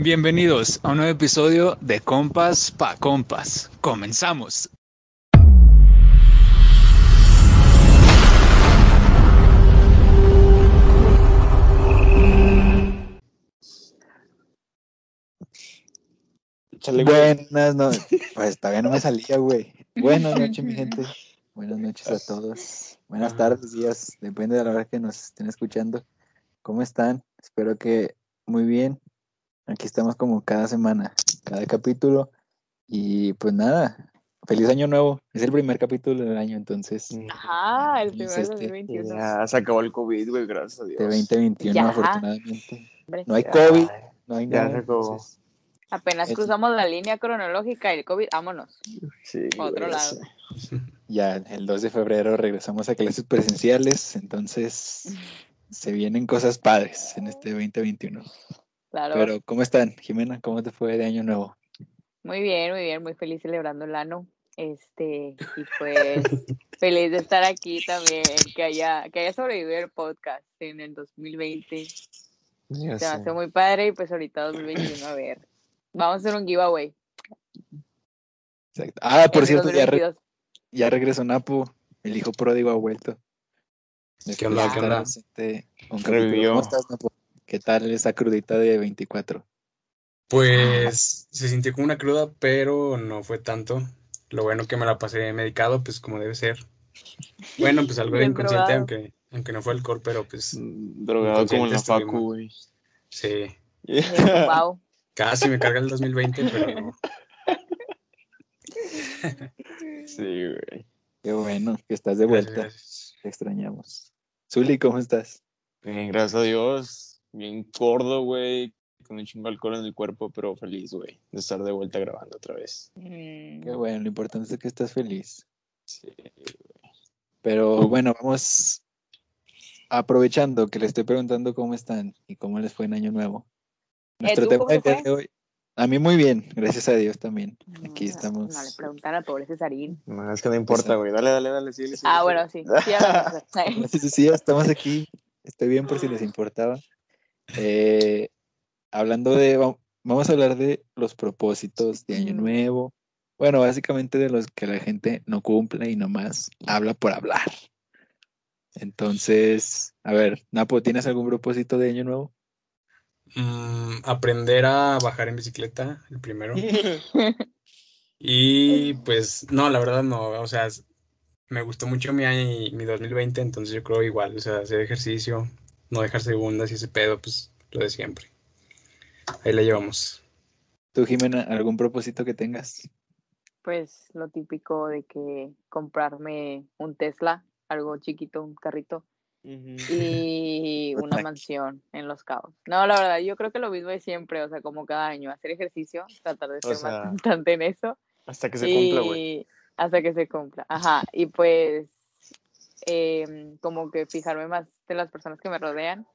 Bienvenidos a un nuevo episodio de Compas pa Compas. Comenzamos. Buenas noches. Pues todavía no me salía, güey. Buenas noches, mi gente. Buenas noches a todos. Buenas tardes, días. Depende de la hora que nos estén escuchando. ¿Cómo están? Espero que muy bien. Aquí estamos como cada semana, cada capítulo. Y pues nada, feliz año nuevo. Es el primer capítulo del año, entonces. Ajá, el primer Este, 2021. Ya se acabó el COVID, güey, gracias a Dios. De 2021, Ya. afortunadamente. No hay. COVID, no hay Ya nada. se acabó. entonces, Apenas Es- cruzamos la línea cronológica y el COVID, vámonos. Sí, a otro güey, lado. sí. ya el 2 de febrero regresamos a clases presenciales, entonces se vienen cosas padres en este 2021. Claro. Pero, ¿cómo están, Jimena? ¿Cómo te fue de año nuevo? Muy bien, muy bien, muy feliz celebrando el ano. Este, y pues feliz de estar aquí también, que haya, que haya sobrevivido el podcast en el 2020. Ya Se hace muy padre y pues ahorita 2021, a ver. Vamos a hacer un giveaway. Exacto. Ah, por en cierto, ya, re- 2022. ya regresó Napo, el hijo pródigo ha vuelto. ¿Qué onda? ¿Qué de onda? capítulo. ¿Cómo estás, Napo? ¿Qué tal esa crudita de 24? Pues se sintió como una cruda, pero no fue tanto. Lo bueno que me la pasé medicado, pues como debe ser. Bueno, pues algo de inconsciente, aunque, aunque no fue alcohol, pero pues Mm, Drogado como en la facu, güey. sí. Tumbado. Casi me carga el 2020, pero no. Sí, güey. Qué bueno que estás de Gracias, vuelta. gracias. Te extrañamos. Zuli, ¿cómo estás? Bien, gracias a Dios. Bien gordo, güey. Con un chingo de alcohol en el cuerpo, pero feliz, güey, de estar de vuelta grabando otra vez. Mm, Qué bueno, lo importante es que estás feliz. Sí. Pero bueno, vamos aprovechando que le estoy preguntando cómo están y cómo les fue en Año Nuevo. Nuestro ¿tú tema del día de hoy, a mí muy bien, gracias a Dios también. Aquí no, estamos. No le preguntan a pobre Cesarín. No, es que no importa, güey. Dale, dale, dale, síguele, síguele, Ah, síguele. bueno, sí. sí. Sí, sí, sí, ya estamos aquí. Estoy bien por si les importaba. Eh, hablando de, va- vamos a hablar de los propósitos de Año. Nuevo. Bueno, básicamente de los que la gente no cumple y nomás habla por hablar. Entonces, a ver, Napo, ¿tienes algún propósito de Año Nuevo? Mm, aprender a bajar en bicicleta, el primero. Y pues, no, la verdad no, o sea, me gustó mucho mi año, mi 2020, entonces yo creo igual, o sea, hacer ejercicio, no dejar segundas y ese pedo, pues lo de siempre. Ahí la llevamos. ¿Tú, Jimena, algún propósito que tengas? Pues lo típico de que comprarme un Tesla, algo chiquito, un carrito, y una mansión en Los Cabos. No, la verdad, yo creo que lo mismo de siempre, o sea, como cada año, hacer ejercicio, tratar de O ser sea, más constante en eso. Hasta que se cumpla, güey. hasta que se cumpla. Ajá, y pues em, como que fijarme más de las personas que me rodean.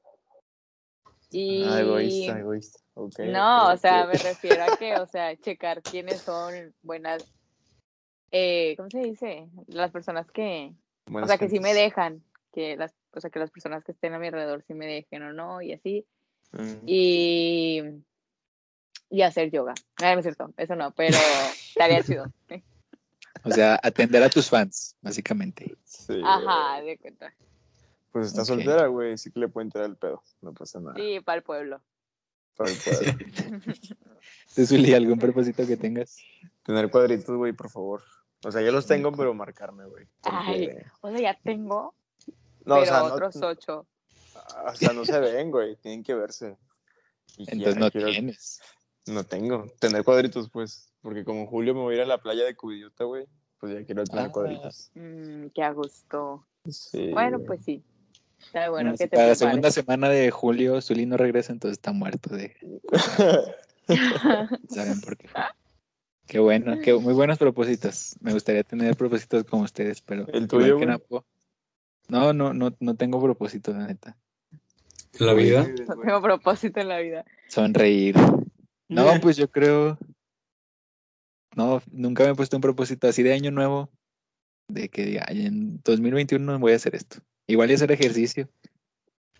Y Ah, egoísta, egoísta. Ok, no, ok, o sea, ok. me refiero a que, o sea, checar quiénes son buenas, eh, ¿cómo se dice? Las personas que, o Buenas sea, que sí me gentes. dejan, que las, o sea, que las personas que estén a mi alrededor sí me dejen o no, y así. Ujú. Y, y hacer yoga. Ah, no es cierto, eso no, pero estaría chido. O sea, atender a tus fans, básicamente. Sí, Ajá, de cuenta. Pues está soltera, güey. Sí que le puede entrar el pedo. No pasa nada. Sí, para el pueblo. Para el pueblo. ¿Tú, Zuli, algún propósito que tengas? Tener cuadritos, güey, por favor. O sea, ya los tengo, pero marcarme, güey. Ay, o sea, ya tengo, No, pero o sea, no- otros ocho. O sea, no se ven, güey. Tienen que verse. Y Entonces ya no quiero- tienes. No tengo. Tener cuadritos, pues. Porque como julio me voy a ir a la playa de Cubillota, güey. Pues ya quiero tener Ah. cuadritos. Mm, qué a gusto. Sí. Bueno, pues sí. Está bueno si te para la segunda semana de julio Zuli no regresa, entonces está muerto de... ¿Saben por qué? Qué bueno, qué muy buenos propósitos. Me gustaría tener propósitos como ustedes, pero ¿El tuyo, que. No, no, no, no tengo propósito, la neta. En la vida, No tengo propósito en la vida. Sonreír. No, pues yo creo. No, nunca me he puesto un propósito así de año nuevo. De que diga, "Ay, en 2021 voy a hacer esto. Igual y hacer ejercicio.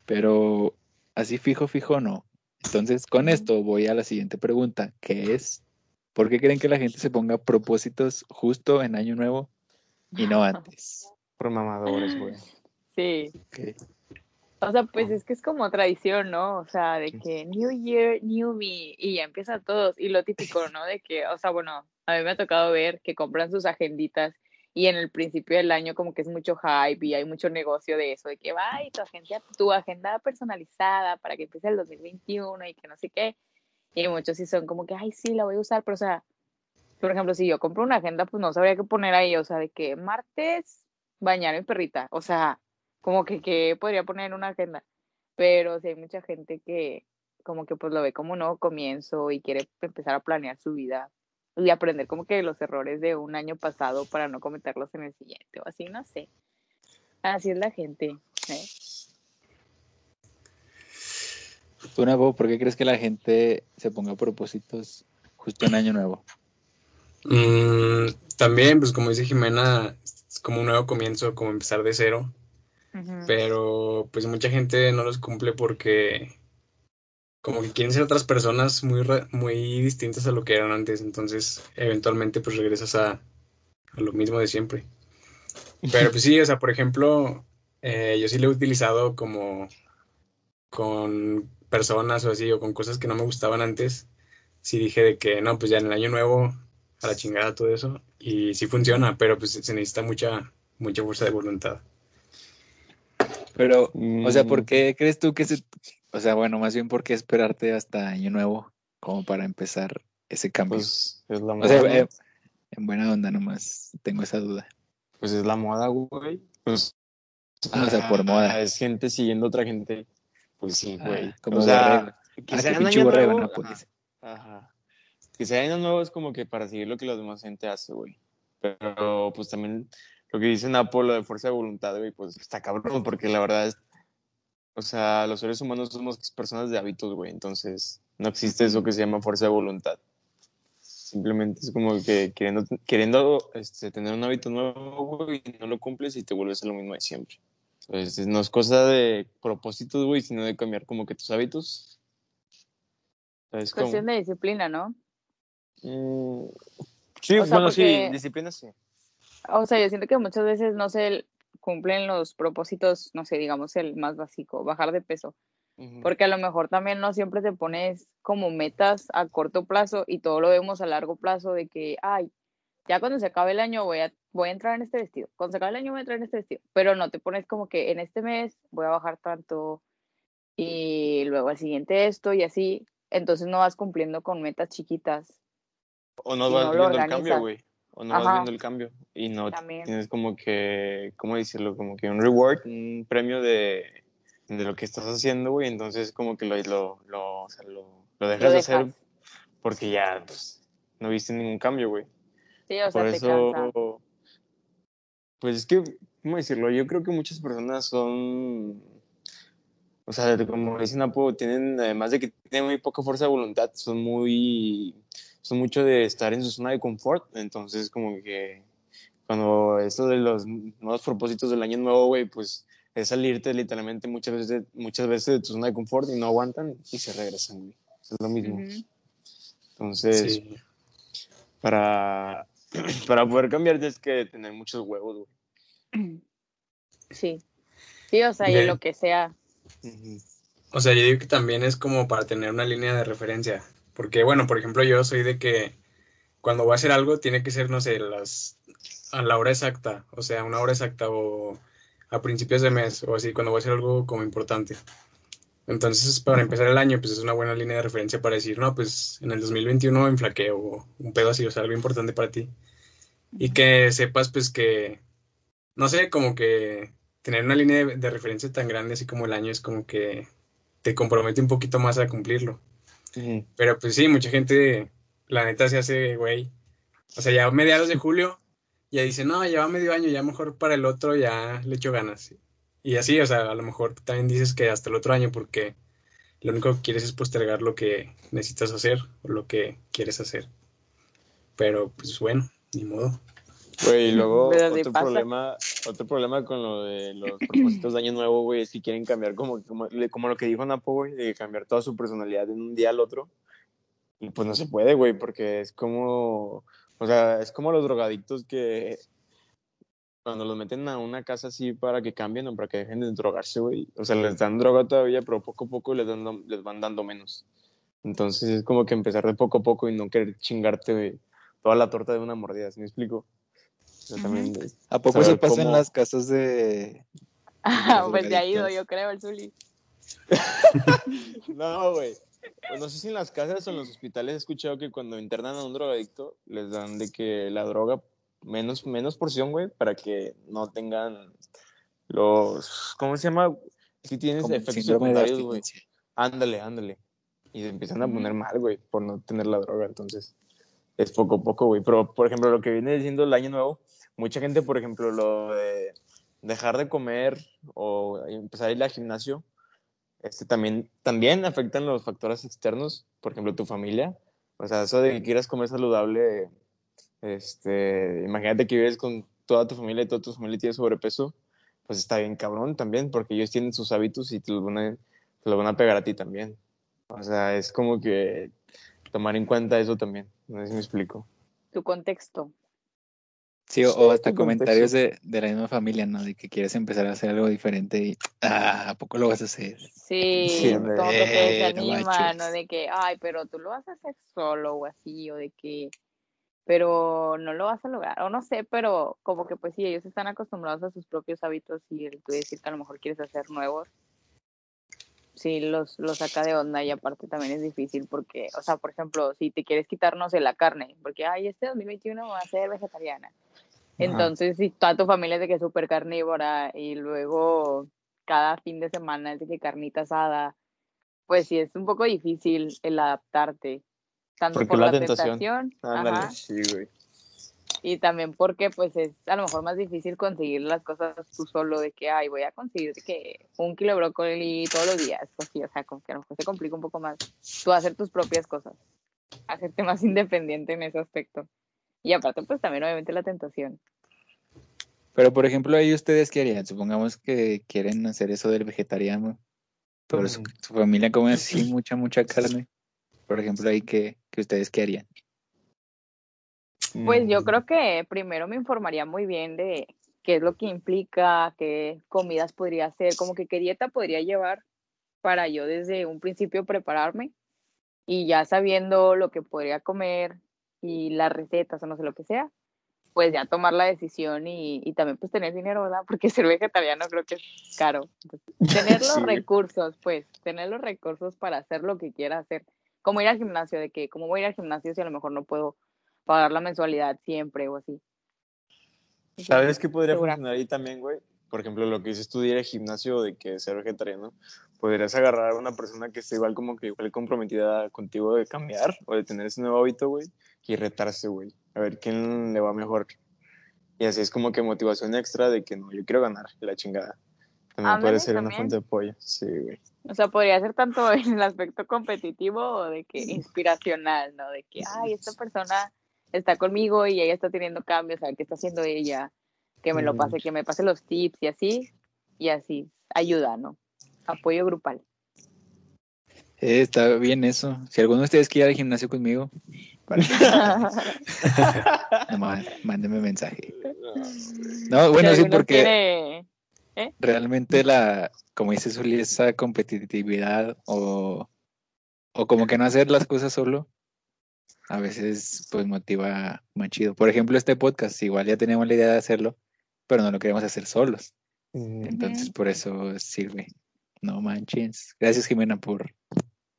Pero así fijo, fijo, no. Entonces, con esto voy a la siguiente pregunta, que es, ¿por qué creen que la gente se ponga propósitos justo en Año Nuevo y no antes? Por mamadores, güey. Sí. Ok. O sea, pues es que es como tradición, ¿no? O sea, de que New Year, New Me, y ya empiezan todos. Y lo típico, ¿no? De que, o sea, bueno, a mí me ha tocado ver que compran sus agenditas y en el principio del año como que es mucho hype y hay mucho negocio de eso, de que va tu agenda, tu agenda personalizada para que empiece el 2021 y que no sé qué. Y muchos sí son como que, ay, sí, la voy a usar, pero o sea, por ejemplo, si yo compro una agenda, pues no sabría qué poner ahí, o sea, de que martes bañar a mi perrita, o sea, como que, que podría poner en una agenda. Pero si hay mucha gente que como que pues lo ve como un nuevo comienzo y quiere empezar a planear su vida y aprender como que los errores de un año pasado para no cometerlos en el siguiente o así, no sé. Así es la gente. ¿eh? Tú, Nabo, ¿por qué crees que la gente se ponga propósitos justo en Año Nuevo? Mm, también, pues como dice Jimena, es como un nuevo comienzo, como empezar de cero. Pero pues mucha gente no los cumple porque como que quieren ser otras personas muy, muy distintas a lo que eran antes. Entonces, eventualmente pues regresas a, a lo mismo de siempre. Pero pues sí, o sea, por ejemplo, eh, yo sí lo he utilizado como con personas o así, o con cosas que no me gustaban antes. Sí dije de que no, pues ya en el año nuevo a la chingada todo eso. Y sí funciona, pero pues se necesita mucha, mucha fuerza de voluntad. Pero, o sea, ¿por Mm, qué crees tú que se... O sea, bueno, más bien, ¿por qué esperarte hasta Año Nuevo como para empezar ese cambio? Pues es la o sea, moda, eh, en buena onda nomás tengo esa duda. Pues es la moda, güey. Pues, Ah, o sea, por moda. Es gente siguiendo a otra gente. Pues sí, Ah, güey. como o sea, que Ah, sea pinche año nuevo, ¿no? Pues, ajá, ajá. Que sea año nuevo es como que para seguir lo que la demás gente hace, güey. Pero pues también lo que dice Napo, lo de fuerza de voluntad, güey, pues está cabrón, porque la verdad es, o sea, los seres humanos somos personas de hábitos, güey, entonces no existe eso que se llama fuerza de voluntad. Simplemente es como que queriendo, queriendo este, tener un hábito nuevo, güey, y no lo cumples y te vuelves a lo mismo de siempre. Entonces, no es cosa de propósitos, güey, sino de cambiar como que tus hábitos. ¿Sabes cómo? Cuestión de disciplina, ¿no? Mm, sí, O sea, bueno, sí, disciplina sí. O sea, yo siento que muchas veces no se cumplen los propósitos, no sé, digamos el más básico, bajar de peso. Porque a lo mejor también no siempre te pones como metas a corto plazo y todo lo vemos a largo plazo de que, ay, ya cuando se acabe el año voy a, voy a entrar en este vestido, cuando se acabe el año voy a entrar en este vestido, pero no te pones como que en este mes voy a bajar tanto y luego al siguiente esto y así, entonces no vas cumpliendo con metas chiquitas. O no vas no viendo el cambio, güey. O no vas viendo el cambio. Y no También. tienes como que, ¿cómo decirlo? Como que un reward, un premio de, de lo que estás haciendo, güey. Entonces como que lo, lo, lo, o sea, lo, lo dejas Lo de hacer dejas. porque ya pues, no viste ningún cambio, güey. Sí, o sea, Por te eso, cansa. pues es que, ¿cómo decirlo? Yo creo que muchas personas son, o sea, como dicen Apo, tienen, además de que tienen muy poca fuerza de voluntad, son muy, son mucho de estar en su zona de confort. Entonces, como que cuando esto de los nuevos propósitos del año nuevo, güey, pues es salirte literalmente muchas veces, muchas veces de tu zona de confort y no aguantan y se regresan, güey. Es lo mismo. Entonces, Sí. para, para poder cambiar tienes que tener muchos huevos, güey. Sí. Sí, o sea, y lo que sea. O sea, yo digo que también es como para tener una línea de referencia. Porque, bueno, por ejemplo, yo soy de que cuando voy a hacer algo tiene que ser, no sé, las, a la hora exacta. O sea, una hora exacta o a principios de mes o así, cuando voy a hacer algo como importante. Entonces, para empezar el año, pues es una buena línea de referencia para decir, no, pues en el 2021 enflaqué o un pedo así, o sea, algo importante para ti. Y que sepas, pues que, no sé, como que tener una línea de, de referencia tan grande así como el año es como que te compromete un poquito más a cumplirlo. Pero pues sí, mucha gente, la neta, se hace, güey. O sea, ya mediados de julio, ya dice, no, ya va medio año, ya mejor para el otro ya le echo ganas. Y así, o sea, a lo mejor también dices que hasta el otro año, porque lo único que quieres es postergar lo que necesitas hacer o lo que quieres hacer. Pero pues bueno, ni modo. Güey, y luego otro problema, otro problema con lo de los propósitos de año nuevo, güey, es que quieren cambiar como, como, como lo que dijo Napo, güey, de cambiar toda su personalidad de un día al otro. Y pues no se puede, güey, porque es como, o sea, es como los drogadictos que cuando los meten a una casa así para que cambien o para que dejen de drogarse, güey. O sea, les dan droga todavía, pero poco a poco les, dan, les van dando menos. Entonces es como que empezar de poco a poco y no querer chingarte güey, toda la torta de una mordida, ¿sí me explico? También ¿A poco se pasa en las casas de... Ah, pues ya ha ido, yo creo, el Zuli. No, güey. Pues no sé si en las casas o en los hospitales he escuchado que cuando internan a un drogadicto les dan de que la droga menos, menos porción, güey, para que no tengan los, ¿cómo se llama? Si tienes como efectos secundarios, güey. Ándale, ándale. Y se empiezan a poner mal, güey, por no tener la droga. Entonces, es poco a poco, güey. Pero, por ejemplo, lo que viene diciendo el año nuevo, mucha gente, por ejemplo, lo de dejar de comer o empezar a ir al gimnasio, este también, también afectan los factores externos, por ejemplo, tu familia. O sea, eso de que quieras comer saludable, este, imagínate que vives con toda tu familia y toda tu familia tiene sobrepeso, pues está bien cabrón también, porque ellos tienen sus hábitos y te los van a, te van a pegar a ti también. O sea, es como que tomar en cuenta eso también. No sé si me explico. Tu contexto. Sí, o, Sí, o hasta comentarios de, de la misma familia, ¿no? De que quieres empezar a hacer algo diferente y, ah, ¿a poco lo vas a hacer? Sí, Sí, como que te Eh, no desanima. ¿no? De que, ay, pero tú lo vas a hacer solo o así, o de que, pero no lo vas a lograr, o no sé, pero como que pues sí, ellos están acostumbrados a sus propios hábitos y el tú decir que a lo mejor quieres hacer nuevos, sí, los, los saca de onda y aparte también es difícil porque, o sea, por ejemplo, si te quieres quitarnos de la carne, porque, ay, este 2021 voy a ser vegetariana. Entonces, si toda tu familia es de que es súper carnívora y luego cada fin de semana es de que carnita asada, pues sí es un poco difícil el adaptarte. Tanto Porque por la la tentación. tentación, Ándale, ajá, sí, güey. y también porque pues es a lo mejor más difícil conseguir las cosas tú solo de que, ay, voy a conseguir de que un kilo de brócoli todos los días, pues sí, o sea, como que a lo mejor se complica un poco más tú hacer tus propias cosas, hacerte más independiente en ese aspecto. Y aparte, pues también obviamente la tentación. Pero, por ejemplo, ahí ustedes qué harían? Supongamos que quieren hacer eso del vegetariano, pero su, familia come así mucha, mucha carne. Por ejemplo, ahí que, que ustedes qué harían. Pues yo Mm. creo que primero me informaría muy bien de qué es lo que implica, qué comidas podría hacer, como que qué dieta podría llevar para yo desde un principio prepararme y ya sabiendo lo que podría comer y las recetas o no sé lo que sea, pues ya tomar la decisión y, y también pues tener dinero, ¿verdad? Porque ser vegetariano creo que es caro. Entonces, tener los Sí, recursos, pues, tener los recursos para hacer lo que quiera hacer. Como ir al gimnasio, de que, como voy a ir al gimnasio si a lo mejor no puedo pagar la mensualidad siempre o así. ¿Sabes qué podría segura. funcionar ahí también, güey? Por ejemplo, lo que dices tú de ir al gimnasio de que ser vegetariano, podrías agarrar a una persona que esté igual como que igual comprometida contigo de cambiar o de tener ese nuevo hábito, güey, y retarse, güey. A ver quién le va mejor. Y así es como que motivación extra de que no, yo quiero ganar, la chingada. También puede ser una también. fuente de apoyo. Sí, güey. O sea, podría ser tanto en el aspecto competitivo o de que inspiracional, ¿no? De que, ay, esta persona está conmigo y ella está teniendo cambios, a ver qué está haciendo ella, que me lo pase, que me pase los tips y así, y así, ayuda, ¿no? Apoyo grupal. Eh, está bien eso. Si alguno de ustedes quiere ir al gimnasio conmigo, para mándenme mensaje. No, bueno, sí, porque quiere- realmente la, como dice Zuli, esa competitividad o, o como que no hacer las cosas solo, a veces pues motiva más chido. Por ejemplo, este podcast, igual ya tenemos la idea de hacerlo, pero no lo queremos hacer solos. Entonces por eso sirve. No manches. Gracias Jimena por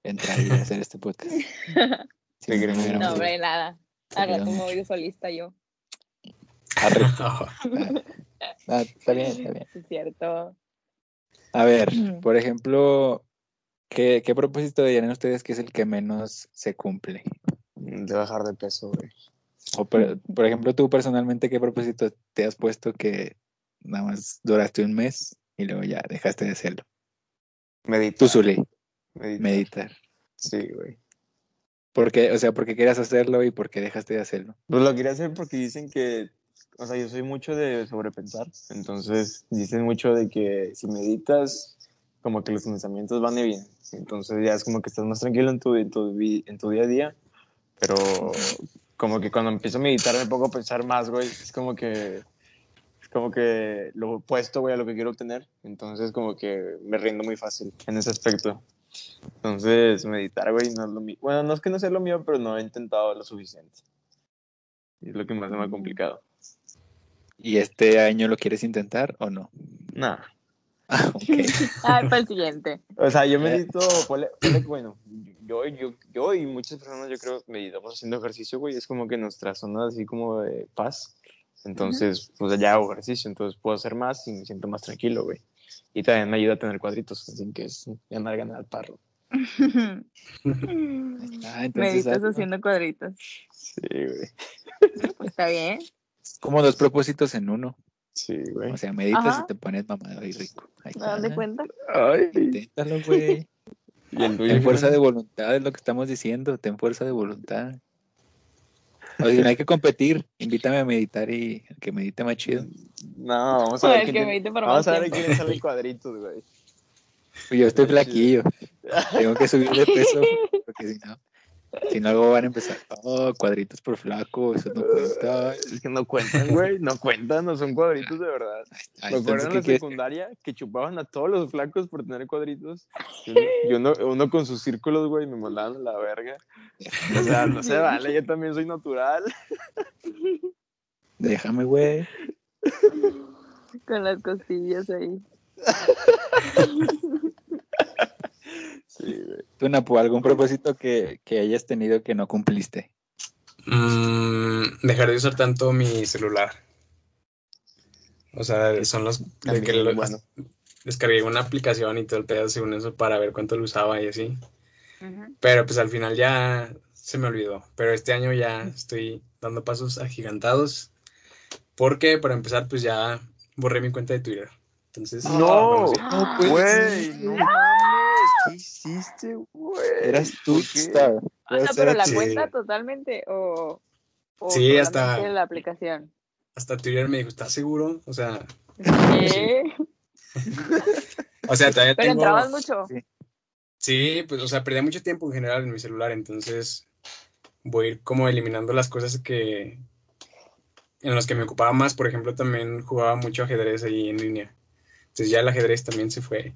entrar y hacer este podcast. Te no, no hombre, nada. Al rato me voy solista yo, Arre. Ah, está bien, está bien. es cierto. A ver, por ejemplo, ¿qué, qué propósito dirían ustedes que es el que menos se cumple? De bajar de peso, güey. O por, por ejemplo, tú personalmente, ¿qué propósito te has puesto que nada más duraste un mes y luego ya dejaste de hacerlo? Meditar. Tú, Zuli, meditar. meditar. Sí, güey. ¿Por qué? O sea, ¿por qué querías hacerlo y por qué dejaste de hacerlo? Pues lo quería hacer porque dicen que o sea, yo soy mucho de sobrepensar, entonces dicen mucho de que si meditas, como que los pensamientos van y vienen, entonces ya es como que estás más tranquilo en tu, en tu, en tu día a día, pero como que cuando empiezo a meditar me pongo a pensar más, güey, es como que, es como que lo opuesto, güey, a lo que quiero obtener, entonces como que me rindo muy fácil en ese aspecto. Entonces, meditar, güey, no es lo mío. Bueno, no es que no sea lo mío, pero no he intentado lo suficiente. Es lo que más me ha complicado. ¿Y este año lo quieres intentar o no? Nah. Ah, ok. Ah, para el siguiente. O sea, yo medito, ponle- ponle que, bueno, yo, yo, yo y muchas personas yo creo meditamos haciendo ejercicio, güey, es como que nuestra zona así como de paz. Entonces, pues ya hago ejercicio, entonces puedo hacer más y me siento más tranquilo, güey. Y también me ayuda a tener cuadritos, así que es ganar, ganar al parro. Ah, entonces Meditas ah, haciendo cuadritos. Sí, güey. Pues está bien. como dos propósitos en uno. Sí, güey. O sea, meditas Ajá. y te pones mamado y rico. Ahí ¿Me dan de está. cuenta? Ay. Inténtalo, güey. Y el Ten fuerza de voluntad, es lo que estamos diciendo. Ten fuerza de voluntad. Oye, no hay que competir. Invítame a meditar y que medite más chido. No, vamos a ver el quién que tiene- Vamos a ver quién sale cuadritos, güey. Yo estoy flaquillo. Tengo que subir de peso. Porque si no, si no, luego van a empezar. Oh, cuadritos por flaco, eso no cuenta. Es que no cuentan, güey. No cuentan, no son cuadritos de verdad. Me acuerdo entonces, en ¿qué la quieres? secundaria que chupaban a todos los flacos por tener cuadritos. Y uno, y uno, uno con sus círculos, güey, me mandaban a la verga. O sea, no se vale, yo también soy natural. Déjame, güey. Con las costillas ahí. Sí, güey. Tú, Napo, ¿algún propósito que, que hayas tenido que no cumpliste? Mm, dejar de usar tanto mi celular. O sea, son los de que También, lo- bueno. descargué una aplicación y todo el pedo según eso para ver cuánto lo usaba y así. Pero pues al final ya se me olvidó. Pero este año ya estoy dando pasos agigantados. Porque para empezar, pues ya borré mi cuenta de Twitter. Entonces, No, bueno, sí. No, pues, Güey, no. ¿Qué hiciste, güey? Eras ¿Por tú, qué? Star. O sea, pero la Sí. cuenta totalmente o, o Sí, hasta- la aplicación. hasta Twitter me dijo, ¿estás seguro? O sea, ¿Qué? o sea, todavía Pero tengo... entrabas mucho. Sí, pues, o sea, perdía mucho tiempo en general en mi celular, entonces voy a ir como eliminando las cosas que en las que me ocupaba más. Por ejemplo, también jugaba mucho ajedrez ahí en línea. Entonces ya el ajedrez también se fue.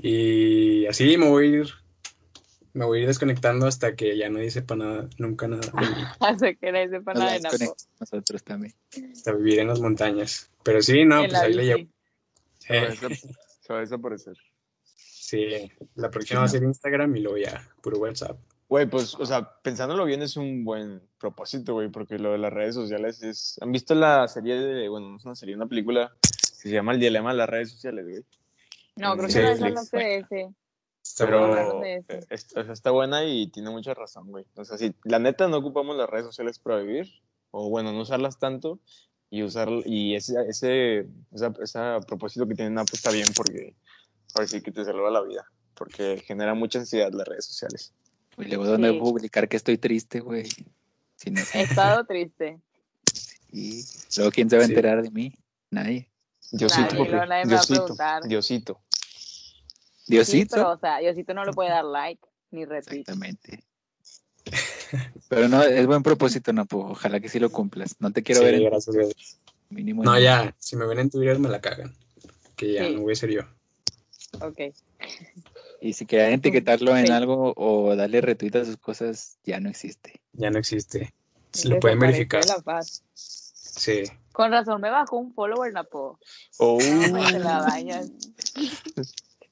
Y así me voy a ir, me voy a ir desconectando hasta que ya nadie sepa nada, nunca nada de mí, Hasta que nadie sepa Nos nada de nosotros también. hasta vivir en las montañas. Pero sí, no, en pues ahí le llevo. bici. Se va a Eh, desap- se va a desaparecer. sí, la próxima va a ser Instagram y luego ya, puro WhatsApp. Güey, pues, o sea, pensándolo bien es un buen propósito, güey, porque lo de las redes sociales es... ¿Han visto la serie de, bueno, no es una serie, una película que se llama El dilema de las redes sociales, güey? No, creo Sí, que no, de ese. Está Pero eh, es- o sea, está buena y tiene mucha razón, güey. O sea, si la neta no ocupamos las redes sociales para vivir, o bueno, no usarlas tanto, y usar, y ese, ese, esa, esa propósito que tienen Apple está bien porque ahora sí que te salva la vida, porque genera mucha ansiedad las redes sociales. Y luego, ¿dónde Sí. publicar que estoy triste, güey? Si no, He estado triste. y luego, ¿quién se va a Sí. enterar de mí? Nadie. Diosito, Nadie, papi. Diosito, preguntar. Diosito. Sí, Diosito. pero, o sea, Diosito no le puede dar like ni retweet. Exactamente. Pero no, es buen propósito, Napo. Ojalá que sí lo cumplas. No te quiero Sí, ver en gracias Dios. mínimo. No, ya, si me ven en Twitter me la cagan. Que ya Sí. no voy a ser yo. Ok. Y si querían etiquetarlo en algo o darle retweet a sus cosas, ya no existe. Ya no existe. Se lo pueden verificar. la paz. Sí. Con razón me bajó un follower, Napo. Oh, te la bañas.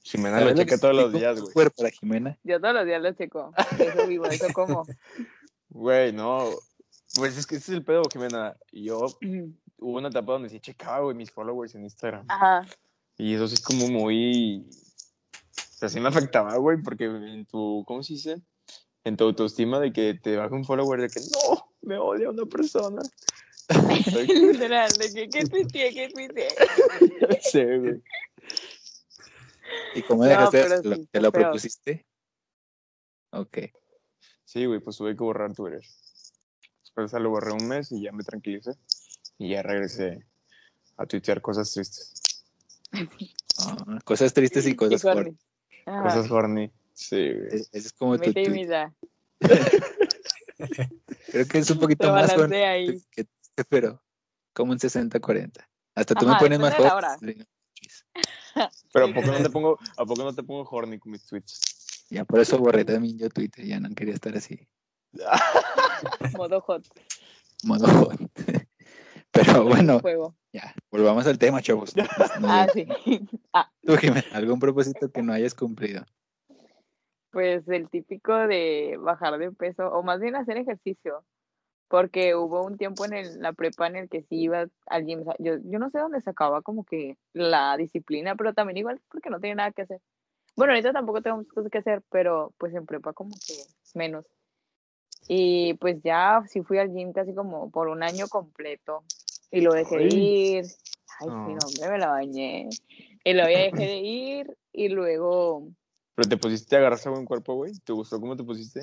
Jimena lo checa todos los días, güey. Para Jimena. Yo todos los días lo checo. Eso vivo, eso como. Güey, no. Pues es que ese es el pedo, Jimena. Yo hubo una etapa donde sí checaba, güey, mis followers en Instagram. Ajá. Y eso sí es como muy... O sea, sí me afectaba, güey, porque en tu... ¿Cómo se dice? En tu autoestima de que te baja un follower de que no, me odia una persona. Literal, de que, ¿qué tuiteé? ¿Qué tuiteé? sí, güey. ¿Y cómo No, dejaste? ¿Te lo- sí, ¿Te lo propusiste? Ok. Sí, güey, pues tuve que borrar Twitter. Después lo borré un mes y ya me tranquilicé. Y ya regresé a tuitear cosas tristes. Ah, cosas tristes y cosas Y Jordi. fuertes. Ajá. Cosas horny. Sí, güey. Ese es como tu. Creo que es un poquito más que pero como un 60-40. Hasta tú me pones más hora. Pero ¿a poco no te pongo, a poco no te pongo horny con mis tweets? Ya por eso borré también yo Twitter, ya no quería estar así, Modo hot. modo joven. Pero bueno, ya, volvamos al tema, chavos. No, Ah, sí. Ah, tú, Jimena, algún propósito que no hayas cumplido. pues el típico de bajar de peso, o más bien hacer ejercicio. Porque hubo un tiempo en el- la prepa en el que sí iba al gym. yo, yo no sé dónde sacaba como que la disciplina, pero también igual porque no tenía nada que hacer. Bueno, ahorita tampoco tengo muchas cosas que hacer, pero pues en prepa como que menos. Y pues ya sí fui al gym casi como por un año completo. Y lo dejé de ir. Ay, No. sí, no, hombre, me la bañé. Y ya dejé de ir. Y luego ¿Pero te pusiste a agarrarse buen cuerpo, güey? ¿Te gustó cómo te pusiste?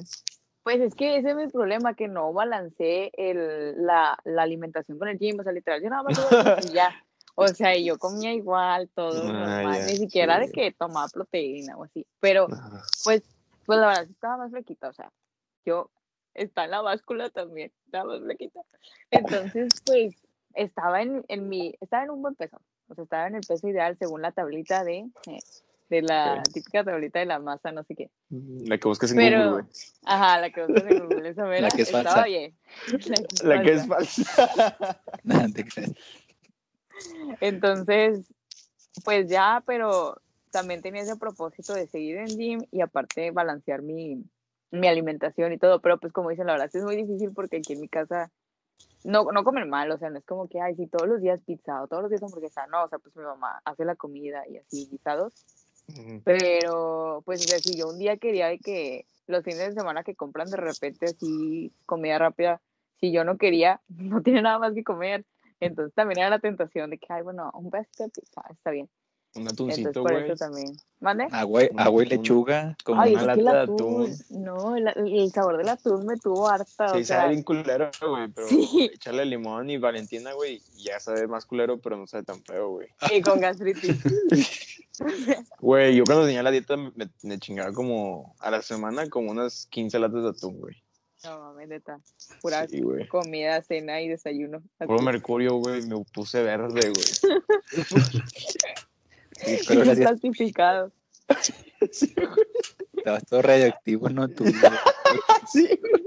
Pues es que ese es mi problema, que no balancé el, la, la alimentación con el gym, o sea, literal, yo nada más iba y ya. O sea, yo comía igual, todo Ah, normal, ni siquiera de que tomaba proteína o así. Pero, pues, pues la verdad, estaba más flequita, o sea, yo, está en la báscula también, estaba más flequita. Entonces, pues, estaba en, en mi, estaba en un buen peso, o sea, estaba en el peso ideal según la tablita de, eh, de la típica tablita de la masa, no sé qué. La que buscas en Pero- Google. Ajá, la que buscas en Google, esa mera, que es falsa. bien. La que es falsa. Entonces, pues ya, pero también tenía ese propósito de seguir en gym y aparte balancear mi, mi alimentación y todo, pero pues como dicen, la verdad es muy difícil porque aquí en mi casa no, no comen mal, o sea, no es como que, ay, si todos los días pizza o todos los días hamburguesa, no, o sea, pues mi mamá hace la comida y así guisados, Pero pues o sea, si yo un día quería de que los fines de semana que compran de repente así comida rápida, si yo no quería, no tiene nada más que comer. Entonces también era la tentación de que, ay, bueno, un de pizza, está bien. Un Entonces atuncito, por güey. eso también. ¿Mande? Agua, agua y lechuga. Como Ay, una lata de atún, atún. no, el, el sabor del atún me tuvo harta, Sí, o sea, sabe bien culero, güey, pero Sí. echarle limón y Valentina, güey, ya sabe más culero, pero no sabe tan feo, güey. y con gastritis. Güey, yo cuando tenía la dieta me, me chingaba como a la semana como unas 15 latas de atún, güey. No mames, neta, pura Sí, güey. comida, cena y desayuno. Puro mercurio, güey, me puse verde, güey. Sí, pero sí estabas todo radioactivo, ¿no? Tú, Sí, güey.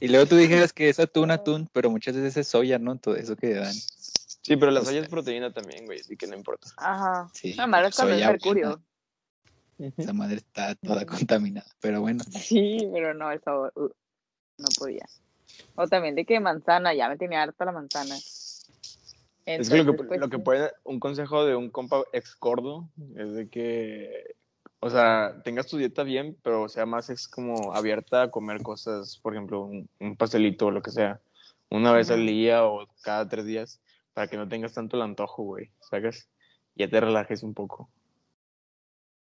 y luego tú dijeras que es atún, atún, pero muchas veces es soya, ¿no? Todo eso que dan. Sí, pero la soya es proteína también, güey, así que no importa. Ajá. Sí, Nada malo es cuando es mercurio. Esa madre está toda contaminada. Pero bueno, Sí, pero no, el sabor, uh, no podía. O también de que manzana, ya me tenía harta la manzana. Es que lo que, pues, lo que puede, un consejo de un compa ex gordo es de que, o sea, tengas tu dieta bien, pero sea más es como abierta a comer cosas, por ejemplo, un, un pastelito o lo que sea, una vez al día o cada tres días, para que no tengas tanto el antojo, güey, ¿sabes? Ya te relajes un poco.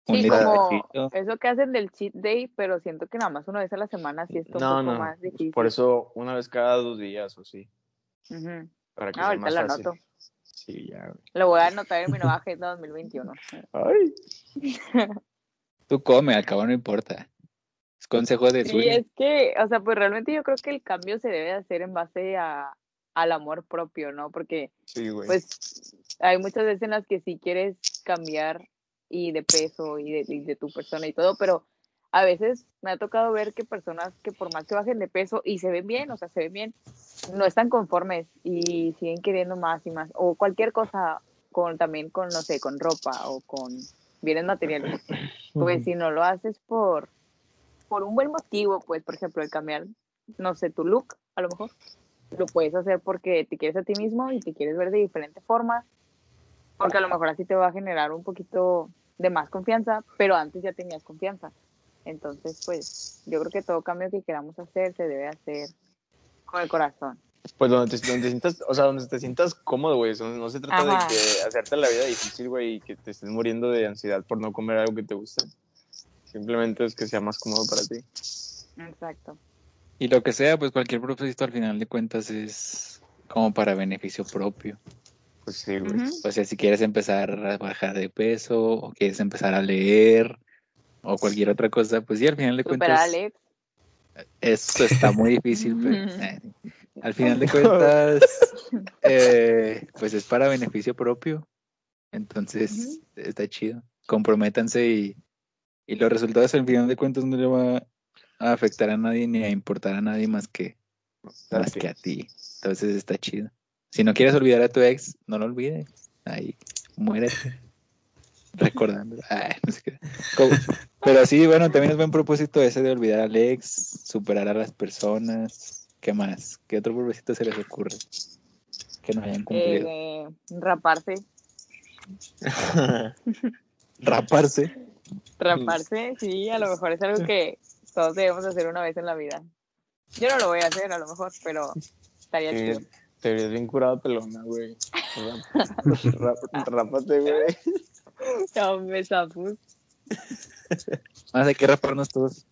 un Sí, como eso que hacen del cheat day, pero siento que nada más una vez a la semana sí está un No, poco no, más difícil. por eso una vez cada dos días o sí, Ujú. para que Ah, sea ahorita más lo fácil. anoto. Sí, ya, güey. Lo voy a anotar en mi nueva agenda 2021. Ay, Tú come, al cabo no importa. Es consejo de Sí, Zuli. es que, o sea, pues realmente yo creo que el cambio se debe hacer en base a, al amor propio, ¿no? Porque sí, pues hay muchas veces en las que sí quieres cambiar y de peso y de, y de tu persona y todo, pero a veces me ha tocado ver que personas que por más que bajen de peso y se ven bien, o sea, se ven bien, no están conformes y siguen queriendo más y más, o cualquier cosa con también con, no sé, con ropa o con bienes materiales, pues si no lo haces por, por un buen motivo, pues por ejemplo el cambiar, no sé, tu look, a lo mejor, lo puedes hacer porque te quieres a ti mismo y te quieres ver de diferente forma, porque a lo mejor así te va a generar un poquito de más confianza, pero antes ya tenías confianza. Entonces, pues yo creo que todo cambio que queramos hacer se debe hacer con el corazón. Pues donde te, donde sientas, o sea, donde te sientas cómodo, güey. No, no se trata Ajá. de que hacerte la vida difícil, güey, y que te estés muriendo de ansiedad por no comer algo que te gusta. Simplemente es que sea más cómodo para ti. Exacto. Y lo que sea, pues cualquier propósito al final de cuentas es como para beneficio propio. Pues sí, güey. Ujú. O sea, si quieres empezar a bajar de peso o quieres empezar a leer o cualquier otra cosa, pues sí, al final de Super cuentas Alex. eso está muy difícil, pero eh, al final de cuentas, eh, pues es para beneficio propio. Entonces, está chido. Comprométanse y, y los resultados al final de cuentas no le va a afectar a nadie ni a importar a nadie más que, más que a ti. Entonces está chido. Si no quieres olvidar a tu ex, no lo olvides. Ahí, muérete. Recordando. Ay, no sé qué. Como- Pero sí, bueno, también es buen propósito ese de olvidar al ex, superar a las personas. ¿Qué más? ¿Qué otro propósito se les ocurre? Que no hayan cumplido. Eh, raparse. Raparse. Raparse, sí, a lo mejor es algo que todos debemos hacer una vez en la vida. Yo no lo voy a hacer, a lo mejor, pero estaría chido. te verías bien curado pelona, güey. Rápate, güey. No, me zapus. Más hay que raparnos todos.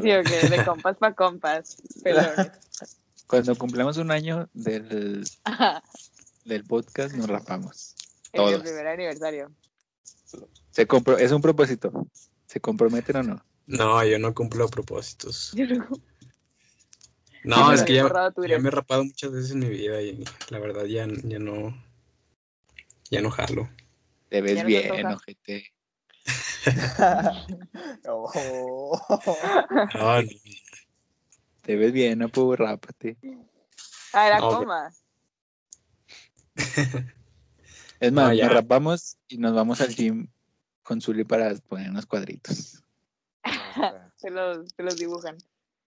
Sí, ok, de compas pa' compas. Pelones. Cuando cumplamos un año del, del podcast, nos rapamos. en el Todos. primer aniversario. Se compro es un propósito. ¿Se comprometen o no? No, yo no cumplo propósitos. Yo no- No, es que ya, me he rapado muchas veces en mi vida y la verdad ya, ya no, ya no jalo. Te ves no bien, ojete. Oh. No, no. Te ves bien, no puedo rápate. Ah, era No, pero- coma. Es más, No, ya. nos rapamos y nos vamos al gym con Zuli para ponernos cuadritos. Se los, se los dibujan.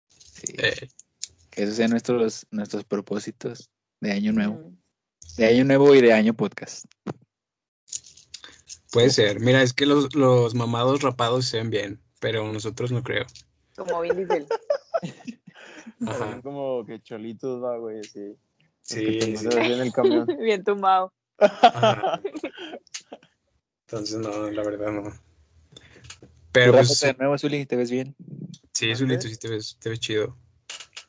Sí. Eh, Que esos sean nuestros, nuestros propósitos de año nuevo. Mm. De año nuevo y de año podcast. puede ser. Mira, es que los, los mamados rapados se ven bien, pero nosotros no creo. Como Vin Diesel. Ajá. Como que cholitos, va, güey, así. Sí, sí. bien en el camión. Bien tumbado. Ajá. Entonces, no, la verdad no. Tú Pero pues, de nuevo, Zuli, te ves bien. sí, Zulito, sí te ves, te ves chido.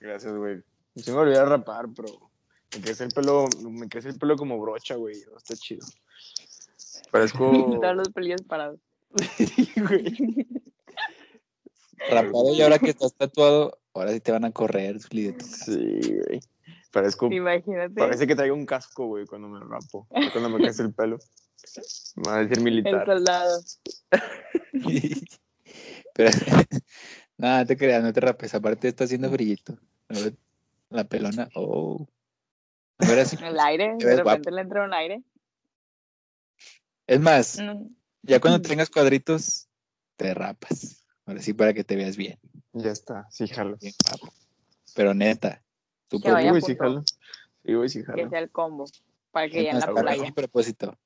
Gracias, güey. Se me olvidó rapar, pero me crece el pelo, me crece el pelo como brocha, güey. no Está chido. Parezco. Todos los pelillos parados. Sí, güey. Rapado y ahora que estás tatuado, ahora sí te van a correr, Zuli, de tu casa. Sí, güey. Parezco. Imagínate. Parece que traigo un casco, güey, cuando me rapo. Cuando me crece el pelo. Va a decir El militar. soldado. Pero, nada, no te creas, no te rapes. Aparte está haciendo brillito. La pelona, oh. Ahora sí. El aire. De repente le entra un aire. Es más, Mm. ya cuando tengas cuadritos, te rapas. Ahora sí, para que te veas bien. Ya está, sí, jalo. bien guapo. Pero neta, tú Que Sí, sí, jalo. Sí, güey, sí, Que jalo. sea el combo. Para que Es ya en la playa. propósito.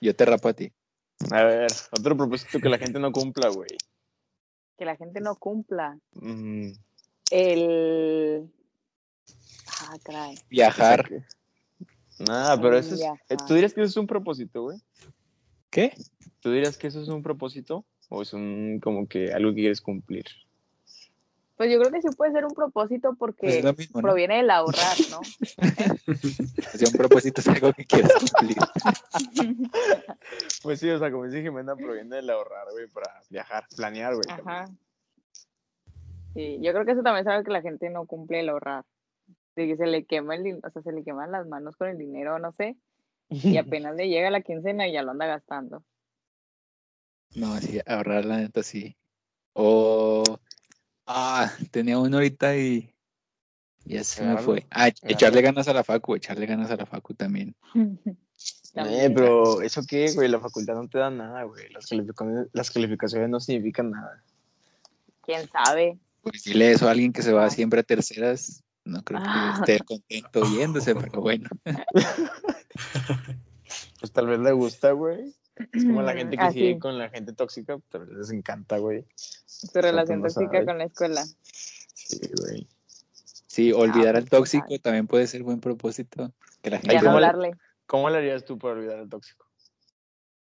Yo te rapo a ti. A ver, otro propósito que la gente no cumpla, güey. Que la gente no cumpla. Mm, El. Ah, caray. Viajar. Nada, pero eso es. Viajar. eh, ¿Tú dirías que eso es un propósito, güey? ¿Qué? ¿Tú dirías que eso es un propósito? ¿O es un como que algo que quieres cumplir? Pues yo creo que sí puede ser un propósito Pues porque es lo mismo, ¿no? proviene del ahorrar, ¿no? Sea, un propósito es algo que quieres cumplir. Pues sí, o sea, como dice Jimena, proviene del ahorrar, güey, para viajar, planear, güey. Ajá. Sí, yo creo que eso también es algo que la gente no cumple el ahorrar. De que se le quema el o sea, se le queman las manos con el dinero, no sé, y apenas le llega la quincena y ya lo anda gastando. No, sí, ahorrar la neta sí. O. Ah, tenía uno ahorita y. Ya se me fue. Ah, echarle ganas a la facu, echarle ganas a la facu también. Eh, pero ¿eso qué, güey? La facultad no te da nada, güey. Las calificaciones, las calificaciones no significan nada. ¿Quién sabe? Pues dile eso a alguien que se va Ah. siempre a terceras. No creo que Ah. esté contento viéndose, pero bueno. Pues tal vez le gusta, güey. Es como la gente que Ah, sigue con la gente tóxica, vez les encanta, güey. su relación no tóxica con la escuela. Sí, güey. Sí, olvidar pues, al tóxico también puede ser buen propósito. Que la Ya gente no ¿cómo le- hablarle. ¿Cómo le harías tú para olvidar al tóxico?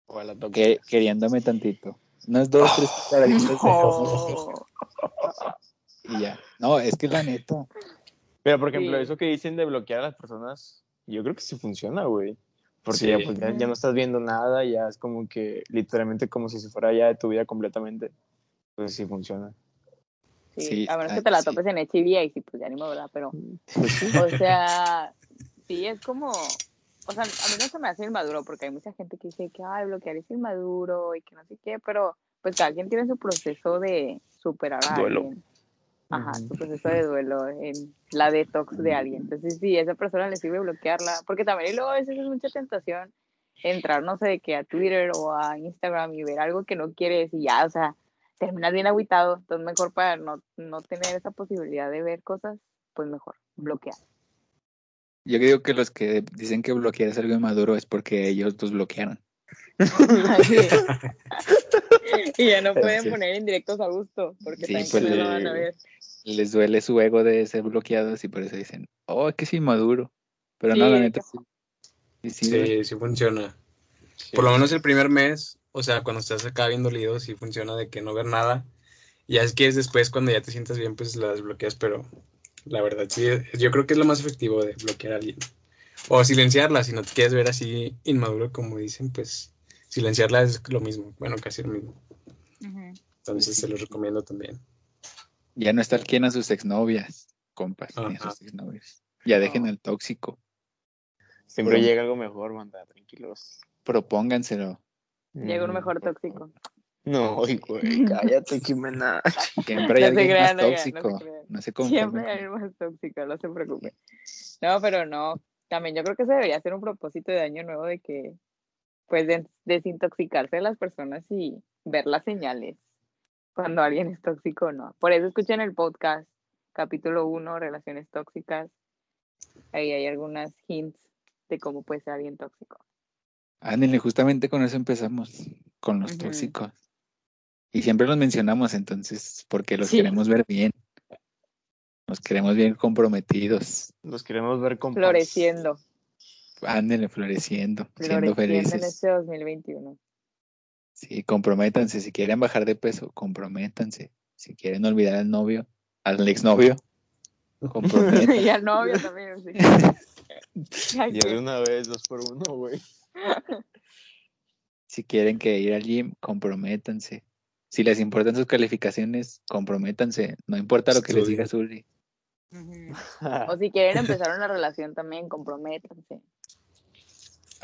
O a la tóxica. que, queriéndome tantito. Unas dos, tres de Oh, y ya. No, es que la neta. Pero, por ejemplo, Sí. eso que dicen de bloquear a las personas, yo creo que sí funciona, güey. Porque Sí. ya, pues, ya, ya no estás viendo nada, ya es como que literalmente como si se fuera ya de tu vida completamente. Pues sí funciona. Sí, Sí, a menos ah, que te la sí. topes en HIV y sí, pues ya ni me verdad, pero, Pues o sea, sí, es como, o sea, a mí no se me hace inmaduro, porque hay mucha gente que dice que, ay, bloquear es inmaduro y que no sé qué, pero pues cada quien tiene su proceso de superar a Duelo. alguien. Ajá, su proceso de duelo, en la detox de alguien. Entonces, sí, a esa persona le sirve bloquearla, porque también y luego a veces es mucha tentación entrar, no sé, de que a Twitter o a Instagram y ver algo que no quieres y ya, o sea, terminas bien agüitado. Entonces, mejor para no, no tener esa posibilidad de ver cosas, pues mejor bloquear. Yo digo que los que dicen que bloquear es algo inmaduro es porque ellos los bloquearon. Y ya no pueden poner indirectos a gusto, porque Sí, también pues no van a ver. Les duele su ego de ser bloqueados y por eso dicen, oh, es que es inmaduro. Pero no, Sí, la de neta sí. Sí. Sí, sí funciona. Sí. Por lo menos el primer mes, o sea, cuando estás acá bien dolido, sí funciona de que no ver nada. Y ya es que es después cuando ya te sientas bien, pues la desbloqueas, pero la verdad sí, yo creo que es lo más efectivo de bloquear a alguien. O silenciarla, si no te quieres ver así inmaduro como dicen, pues silenciarla es lo mismo, bueno, casi lo mismo. Entonces se los recomiendo también. Ya no estar quien a sus exnovias, compas, ni a sus exnovios. Ya dejen No. al tóxico. Siempre llega algo mejor, banda, tranquilos. Propónganselo. Llega uno Mm, mejor tóxico. No, güey, cállate, Jimena. Siempre hay No alguien crean, más oigan, no tóxico. crean. No se Siempre conformen. hay alguien más tóxico, no se preocupe. No, pero no. También yo creo que se debería hacer un propósito de año nuevo de que, pues, de- desintoxicarse de las personas y ver las señales cuando alguien es tóxico o no. Por eso escuchen el podcast, capítulo 1, relaciones tóxicas. Ahí hay algunas hints de cómo puede ser alguien tóxico. Ándale, justamente con eso empezamos, con los tóxicos. Y siempre los mencionamos, entonces, porque los Sí. queremos ver bien. Los queremos bien comprometidos. Los queremos ver con paz. Floreciendo, Ándale, floreciendo, siendo floreciendo en felices. este 2021. Sí, comprométanse. Si quieren bajar de peso, comprométanse. Si quieren olvidar al novio, al exnovio, comprométanse. y al novio también, sí. Que- de una vez, dos por uno, güey. si quieren que ir al gym, comprométanse. Si les importan sus calificaciones, comprométanse. No importa lo que les diga. Ujú. O si quieren empezar una relación también, comprométanse.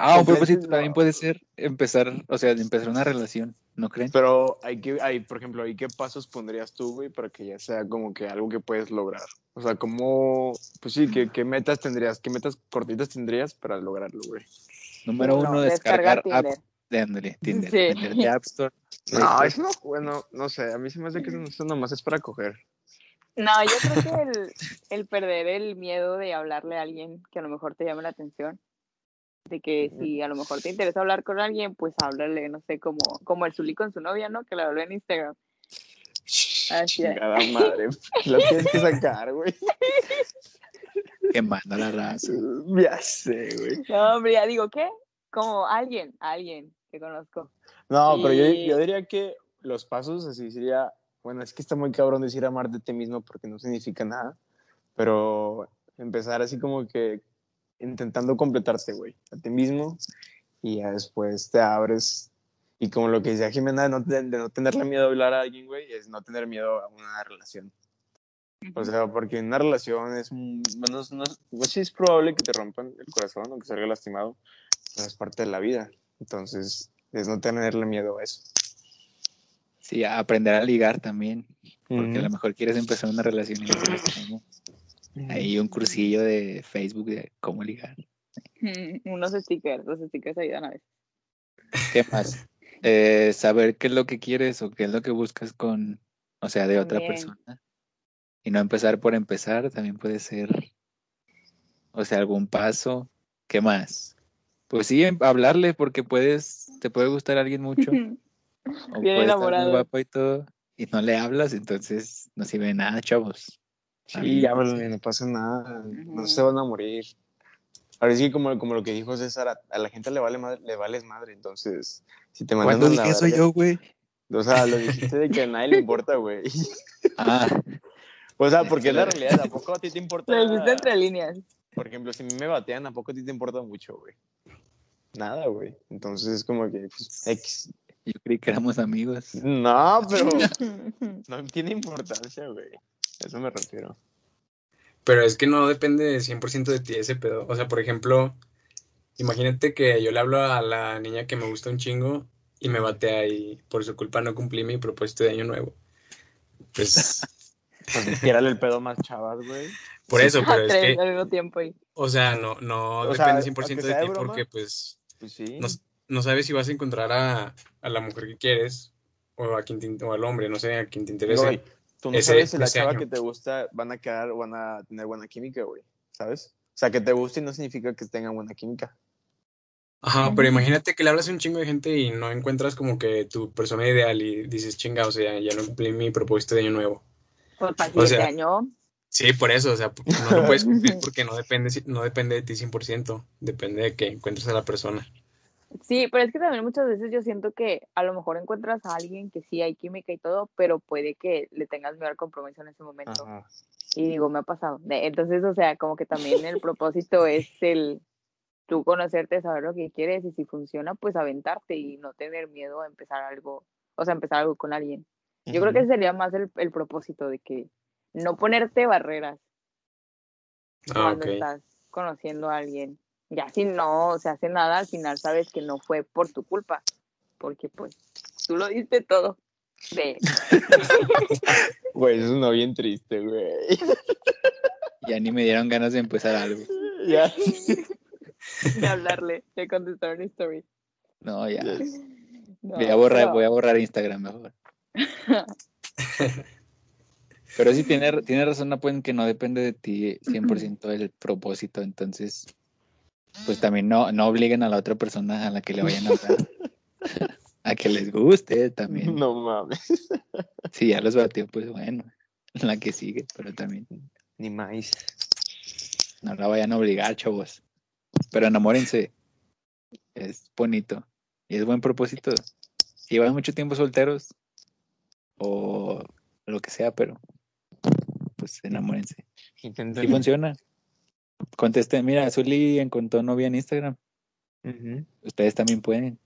Ah, un propósito no. también puede ser empezar, o sea, de empezar una relación, ¿no creen? Pero hay que, hay, por ejemplo, ¿hay qué pasos pondrías tú, güey, para que ya sea como que algo que puedes lograr? O sea, ¿cómo, pues sí, qué, qué metas tendrías, qué metas cortitas tendrías para lograrlo, güey? Número Uno, descargar Tinder. apps de ándale, Tinder. Sí. meterte a App Store. No, eso no, bueno, no sé, a mí se me hace que eso, eso nomás es para coger. No, yo creo que el, el perder el miedo de hablarle a alguien que a lo mejor te llame la atención. De que si a lo mejor te interesa hablar con alguien, pues háblale, no sé, como, como el Zuli con su novia, ¿no? Que le habló en Instagram. Así es. Chingada madre, lo tienes que sacar, güey. Quemando la raza. Ya sé, güey. No, hombre, ya digo, ¿qué? Como alguien, alguien que conozco. No, pero yo, Y- yo diría que los pasos así sería, bueno, es que está muy cabrón decir amar de ti mismo porque no significa nada, pero empezar así como que intentando completarte, güey, a ti mismo y ya después te abres y como lo que decía Jimena de no, de no tenerle miedo a hablar a alguien, güey, es no tener miedo a una relación. O sea, porque en una relación es, bueno, no, pues sí es probable que te rompan el corazón o que salga lastimado, pero es parte de la vida. Entonces, es no tenerle miedo a eso. Sí, a aprender a ligar también, porque a lo mejor quieres empezar una relación y no. Hay un cursillo de Facebook de cómo ligar. Unos stickers, los stickers ayudan a veces. ¿Qué más? Eh, saber qué es lo que quieres o qué es lo que buscas con, o sea, de otra persona. Y no empezar por empezar, también puede ser, o sea, algún paso. ¿Qué más? Pues sí, em- hablarle porque puedes, te puede gustar alguien mucho. O Bien puede estar muy guapo y todo. Y no le hablas, entonces no sirve de nada, chavos. Sí, También. háblale, no pasa nada, no se van a morir. Ahora sí, como, como lo que dijo César, a, a la gente le vale madre, le vales madre, entonces, si te mandan ¿Cuándo a la dije eso verga- yo, güey? O sea, lo dijiste de que a nadie le importa, güey. Ah, O sea, porque es la realidad, ¿a poco a ti te importa? Lo dijiste entre líneas. Por ejemplo, si a mí me batean, ¿a poco a ti te importa mucho, güey? Nada, güey. Entonces es como que, pues, X. Yo creí que éramos amigos. No, pero no tiene importancia, güey. Eso me refiero. Pero es que no depende 100% de ti ese pedo. O sea, por ejemplo, imagínate que yo le hablo a la niña que me gusta un chingo y me batea y por su culpa no cumplí mi propósito de año nuevo. Pues, Pues tírale el pedo más chavas, güey. por eso, pero es que, al mismo tiempo. Y... o sea, no, no O sea, depende 100% aunque de ti broma. porque, pues, Pues sí. no, no sabes si vas a encontrar a, a la mujer que quieres o a quien te- o al hombre, no sé, a quien te interese. Tú no ese- sabes si la chava año. que te gusta van a quedar o van a tener buena química, güey. ¿Sabes? O sea, que te guste y no significa que tengan buena química. Ajá, pero imagínate que le hablas a un chingo de gente y no encuentras como que tu persona ideal y dices, chinga, o sea, ya no cumplí mi propósito de año nuevo. Pues para el O sea, año. Sí, por eso, o sea, no lo puedes cumplir porque no depende, si- no depende de ti 100%, depende de que encuentres a la persona. Sí, pero es que también muchas veces yo siento que a lo mejor encuentras a alguien que sí hay química y todo, pero puede que le tengas miedo al compromiso en ese momento. Ajá. Y digo, me ha pasado. Entonces, o sea, como que también el propósito es el tú conocerte, saber lo que quieres y si funciona, pues aventarte y no tener miedo a empezar algo, o sea, empezar algo con alguien. Yo creo que ese sería más el, el propósito de que no ponerte barreras Ah, cuando estás conociendo a alguien. Ya si no se hace nada, al final sabes que no fue por tu culpa, porque pues tú lo diste todo. Güey, eso es no bien triste, güey. Ya ni me dieron ganas de empezar algo. ya. de hablarle, de contestar una story. No, ya. No, Voy a borrar, pero- voy a borrar Instagram mejor. Pero sí tiene, tiene razón, Apo, en que no depende de ti 100% el propósito, entonces, pues también no, no obliguen a la otra persona a la que le vayan a hablar a que les guste también. No mames. Si ya los batió, pues bueno, la que sigue, pero también Ni más. no la vayan a obligar, chavos. Pero enamórense, es bonito y es buen propósito. Si llevan mucho tiempo solteros o lo que sea, pero pues enamórense. Sí Intenten. funciona. Contesten, mira, Zuli encontró novia en Instagram. Ustedes también pueden.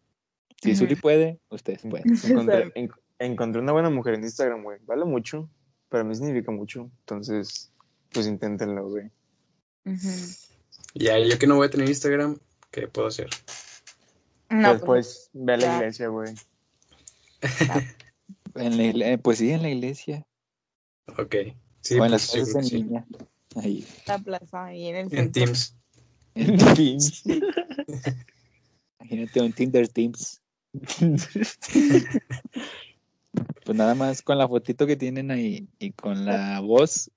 Si. Zuli puede, ustedes pueden. Encontré, en- encontré una buena mujer en Instagram, güey. Vale mucho. Para mí significa mucho. Entonces, pues inténtenlo, güey. Ujú. Y ahí yo que no voy a tener Instagram, ¿qué puedo hacer? No, Después, pues, ve a la ya. iglesia, güey. En la igle- pues sí, en la iglesia. Ok. Sí, o en las pues, en sí. línea. Ahí. la plaza ahí en el En centro. Teams. Imagínate un Tinder Teams. Pues nada más con la fotito que tienen ahí y con la voz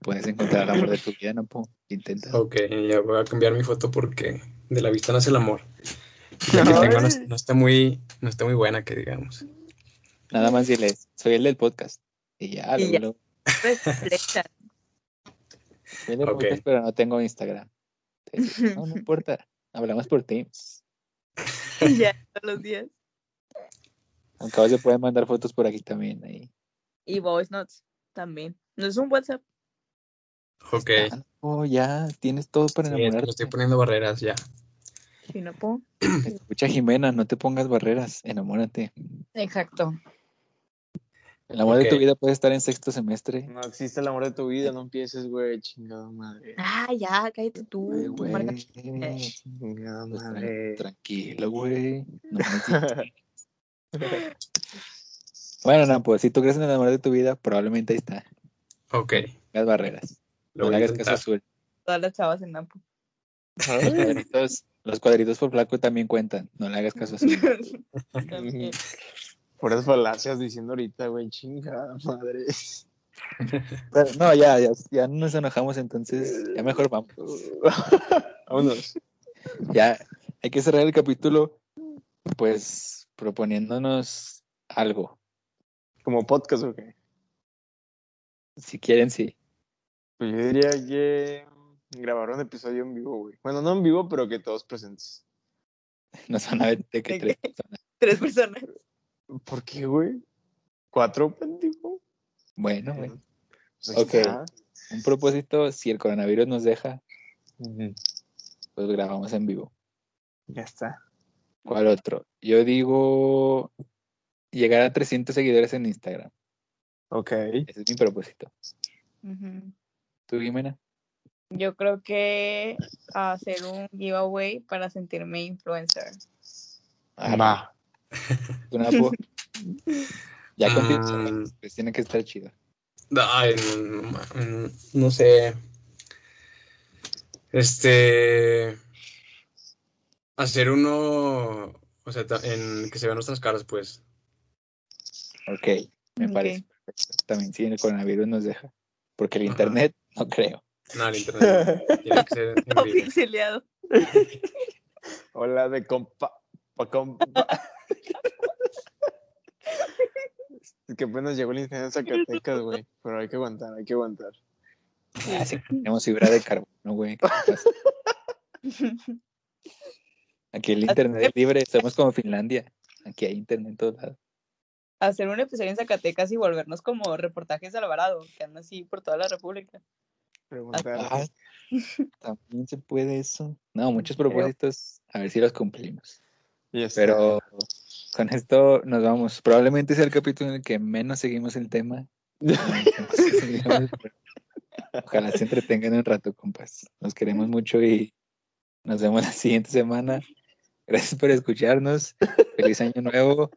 puedes encontrar el amor de tu vida, ¿no? Po? Intenta. Ok, ya voy a cambiar mi foto porque de la vista nace el amor. Y La que tengo no, no está muy, no está muy buena, que digamos. Nada más diles, soy el del podcast. Y ya, Y ya. luego, Pues, flecha. soy el del Ok. podcast, pero no tengo Instagram. Entonces, no, no importa. Hablamos por Teams. ya, todos los días. Aunque ahora se pueden mandar fotos por aquí también. Ahí. Y voice notes también. No es un WhatsApp. Ok. Oh, ya, tienes todo para Sí, enamorarte. me estoy poniendo barreras ya. Si no puedo. Escucha, Jimena, no te pongas barreras, enamórate. Exacto. El amor de tu vida puede estar en sexto semestre. No existe el amor de tu vida, no empieces, güey. Chingada madre. Ah, ya, cállate tú. Ay, tú, güey. Marga. Chingada Pues, madre. tranquilo, güey. No bueno, no, pues si tú crees en el amor de tu vida, probablemente ahí está. Ok. Las barreras. Lo no voy le hagas caso azul. Todas las chavas en Napo. Los cuadritos, los cuadritos por flaco también cuentan. No le hagas caso azul. Puras falacias diciendo ahorita, güey. Chingada madre. Pero, no, ya, ya, ya nos enojamos, entonces ya mejor vamos. Vámonos. Ya hay que cerrar el capítulo, pues proponiéndonos algo. Como podcast, ¿o qué? Si quieren, sí. Pues yo diría que grabar un episodio en vivo, güey. Bueno, no en vivo, pero que todos presentes. Nos van a ver de que ¿De tres personas. Tres personas. ¿Por qué, güey? ¿Cuatro, pendejo? Bueno, bueno. Pues ahí Ok. está. Un propósito, si el coronavirus nos deja, pues grabamos en vivo. Ya está. ¿Cuál otro? Yo digo llegar a 300 seguidores en Instagram. Ok. Ese es mi propósito. Ujú. ¿Tú, Jimena? Yo creo que hacer un giveaway para sentirme influencer. Ah, Va. ¿tú, Napo? Ya con Mm. pues tiene que estar chido. Ay, no, no, no, no sé. Este. Hacer uno. O sea, en que se vean nuestras caras, pues. Ok, me parece perfecto. También si el coronavirus nos deja. Porque el Ajá. internet, no creo. No, el internet. Tiene que ser Todo pixeleado. Hola de compa. pa compa. Es que apenas llegó el incendio en Zacatecas, güey. Pero hay que aguantar, hay que aguantar. Ah, sí, tenemos fibra de carbono, güey. Aquí el internet es libre, somos como Finlandia. Aquí hay internet en todos lados. Hacer un episodio en Zacatecas y volvernos como reportajes de Alvarado, que andan así por toda la República. Preguntar. Ah, también se puede eso. No, muchos propósitos, a ver si los cumplimos. Está. Pero con esto nos vamos. Probablemente sea el capítulo en el que menos seguimos el tema. Ojalá se entretengan un rato, compas. Nos queremos mucho y nos vemos la siguiente semana. Gracias por escucharnos. Feliz año nuevo.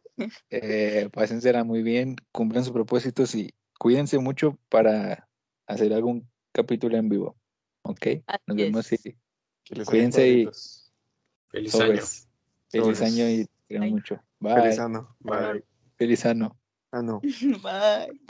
Eh, pásensela muy bien. Cumplan sus propósitos y cuídense mucho para hacer algún capítulo en vivo. ¿Ok? Nos vemos y cuídense y-. Feliz sobres. año. Feliz Sobres. año y queremos mucho. Bye. Feliz ano. Bye. Feliz año. Ah, no. Bye.